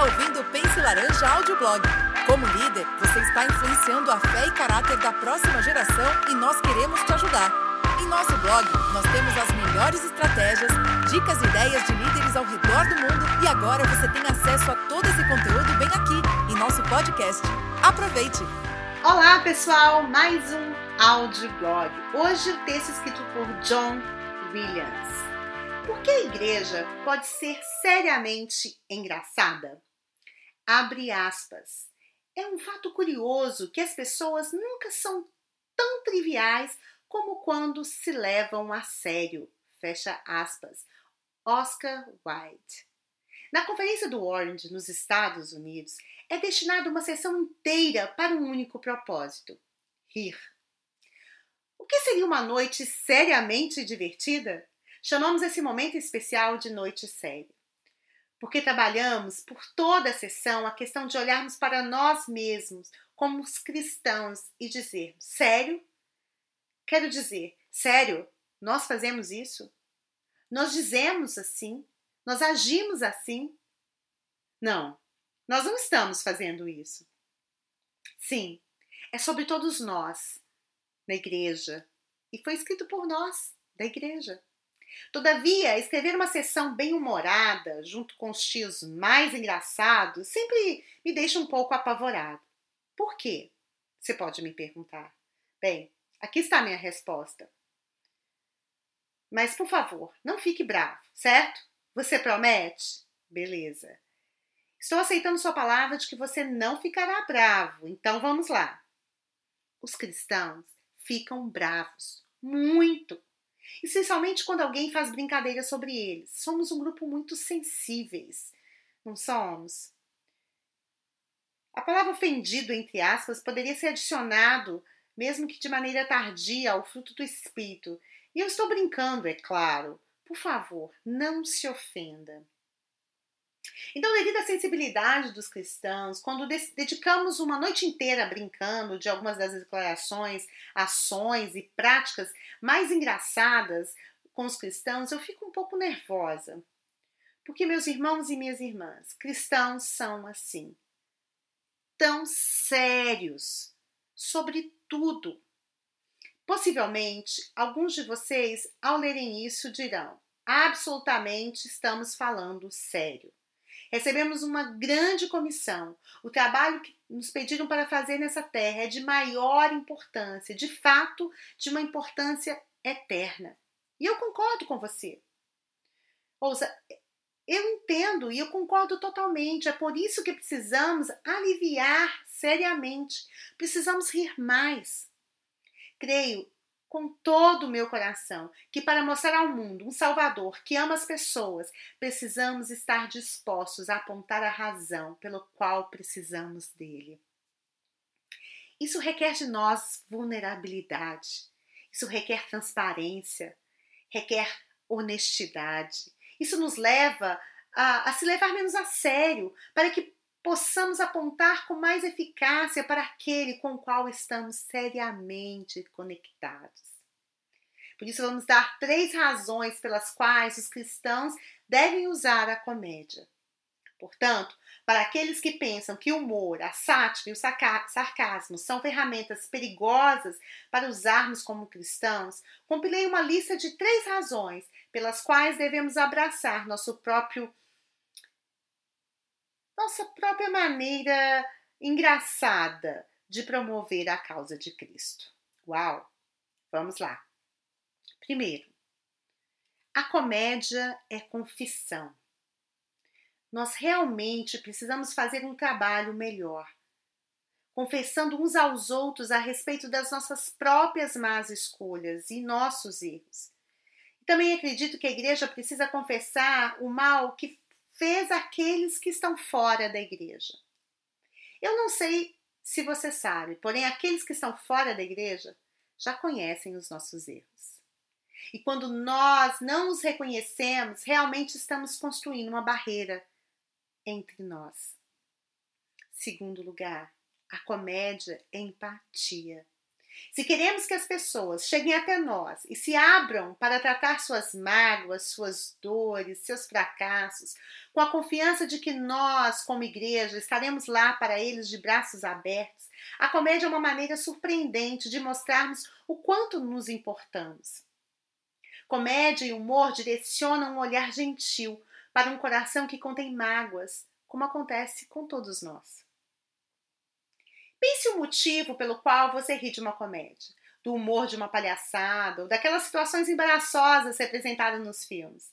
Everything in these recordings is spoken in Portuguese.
está ouvindo o Pense Laranja Audioblog. Como líder, você está influenciando a fé e caráter da próxima geração e nós queremos te ajudar. Em nosso blog, nós temos as melhores estratégias, dicas e ideias de líderes ao redor do mundo e agora você tem acesso a todo esse conteúdo bem aqui, em nosso podcast. Aproveite! Olá, pessoal! Mais um audioblog. Hoje o texto escrito por John Williams. Por que a igreja pode ser seriamente engraçada? Abre aspas. É um fato curioso que as pessoas nunca são tão triviais como quando se levam a sério. Fecha aspas. Oscar Wilde. Na conferência do Orange, nos Estados Unidos, é destinada uma sessão inteira para um único propósito: rir. O que seria uma noite seriamente divertida? Chamamos esse momento especial de noite séria. Porque trabalhamos por toda a sessão a questão de olharmos para nós mesmos como os cristãos e dizermos: sério? Quero dizer, sério, nós fazemos isso? Nós dizemos assim? Nós agimos assim? Não, nós não estamos fazendo isso. Sim, é sobre todos nós, na igreja, e foi escrito por nós, da igreja. Todavia, escrever uma sessão bem-humorada, junto com os tios mais engraçados, sempre me deixa um pouco apavorado. Por quê? Você pode me perguntar. Bem, aqui está a minha resposta. Mas, por favor, não fique bravo, certo? Você promete? Beleza. Estou aceitando sua palavra de que você não ficará bravo, então vamos lá. Os cristãos ficam bravos, muito especialmente quando alguém faz brincadeira sobre eles. Somos um grupo muito sensíveis, não somos? A palavra ofendido, entre aspas, poderia ser adicionado, mesmo que de maneira tardia, ao fruto do espírito. E eu estou brincando, é claro. Por favor, não se ofenda. Então, devido à sensibilidade dos cristãos, quando dedicamos uma noite inteira brincando de algumas das declarações, ações e práticas mais engraçadas com os cristãos, eu fico um pouco nervosa. Porque, meus irmãos e minhas irmãs, cristãos são assim, tão sérios sobre tudo. Possivelmente, alguns de vocês, ao lerem isso, dirão: absolutamente estamos falando sério. Recebemos uma grande comissão. O trabalho que nos pediram para fazer nessa terra é de maior importância, de fato, de uma importância eterna. E eu concordo com você. Ouça, eu entendo e eu concordo totalmente. É por isso que precisamos aliviar seriamente. Precisamos rir mais. Creio com todo o meu coração que, para mostrar ao mundo um Salvador que ama as pessoas, precisamos estar dispostos a apontar a razão pelo qual precisamos dele. Isso requer de nós vulnerabilidade, isso requer transparência, requer honestidade. Isso nos leva a, a se levar menos a sério, para que possamos apontar com mais eficácia para aquele com o qual estamos seriamente conectados. Por isso, vamos dar três razões pelas quais os cristãos devem usar a comédia. Portanto, para aqueles que pensam que o humor, a sátira e o sarcasmo são ferramentas perigosas para usarmos como cristãos, compilei uma lista de três razões pelas quais devemos abraçar nosso próprio nossa própria maneira engraçada de promover a causa de Cristo. Uau! Vamos lá. Primeiro, a comédia é confissão. Nós realmente precisamos fazer um trabalho melhor, confessando uns aos outros a respeito das nossas próprias más escolhas e nossos erros. Também acredito que a igreja precisa confessar o mal que fez aqueles que estão fora da igreja. Eu não sei se você sabe, porém, aqueles que estão fora da igreja já conhecem os nossos erros. E quando nós não os reconhecemos, realmente estamos construindo uma barreira entre nós. Segundo lugar, a comédia é empatia. Se queremos que as pessoas cheguem até nós e se abram para tratar suas mágoas, suas dores, seus fracassos, com a confiança de que nós, como igreja, estaremos lá para eles de braços abertos, a comédia é uma maneira surpreendente de mostrarmos o quanto nos importamos. Comédia e humor direcionam um olhar gentil para um coração que contém mágoas, como acontece com todos nós. Pense o motivo pelo qual você ri de uma comédia, do humor de uma palhaçada ou daquelas situações embaraçosas representadas nos filmes.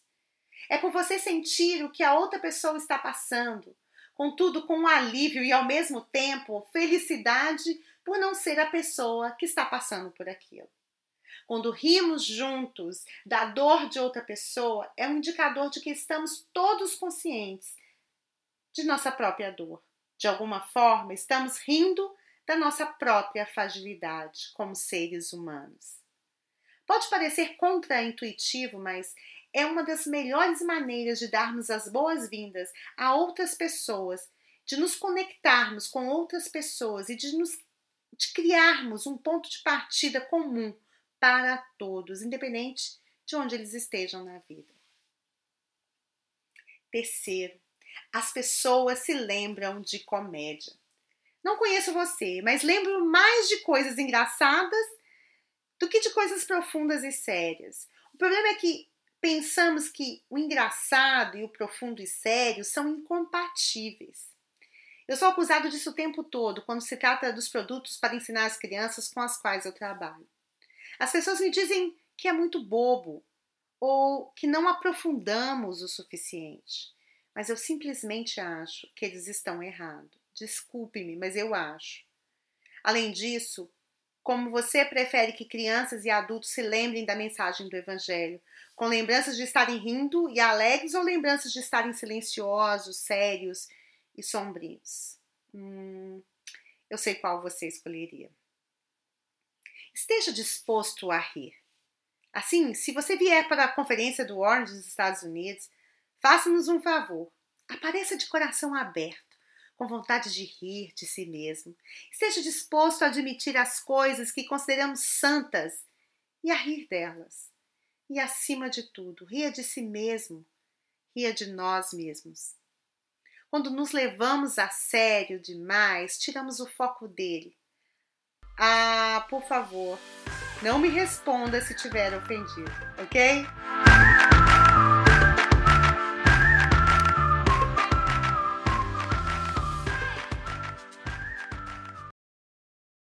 É por você sentir o que a outra pessoa está passando, contudo com um alívio e ao mesmo tempo felicidade por não ser a pessoa que está passando por aquilo. Quando rimos juntos da dor de outra pessoa, é um indicador de que estamos todos conscientes de nossa própria dor. De alguma forma, estamos rindo da nossa própria fragilidade como seres humanos. Pode parecer contraintuitivo, mas é uma das melhores maneiras de darmos as boas-vindas a outras pessoas, de nos conectarmos com outras pessoas e de, nos, de criarmos um ponto de partida comum para todos, independente de onde eles estejam na vida. Terceiro, as pessoas se lembram de comédia. Não conheço você, mas lembro mais de coisas engraçadas do que de coisas profundas e sérias. O problema é que pensamos que o engraçado e o profundo e sério são incompatíveis. Eu sou acusado disso o tempo todo quando se trata dos produtos para ensinar as crianças com as quais eu trabalho. As pessoas me dizem que é muito bobo ou que não aprofundamos o suficiente, mas eu simplesmente acho que eles estão errados. Desculpe-me, mas eu acho. Além disso, como você prefere que crianças e adultos se lembrem da mensagem do Evangelho, com lembranças de estarem rindo e alegres ou lembranças de estarem silenciosos, sérios e sombrios? Hum, eu sei qual você escolheria. Esteja disposto a rir. Assim, se você vier para a conferência do Orange dos Estados Unidos, faça-nos um favor. Apareça de coração aberto com vontade de rir de si mesmo. Esteja disposto a admitir as coisas que consideramos santas e a rir delas. E, acima de tudo, ria de si mesmo, ria de nós mesmos. Quando nos levamos a sério demais, tiramos o foco dele. Ah, por favor, não me responda se tiver ofendido, ok?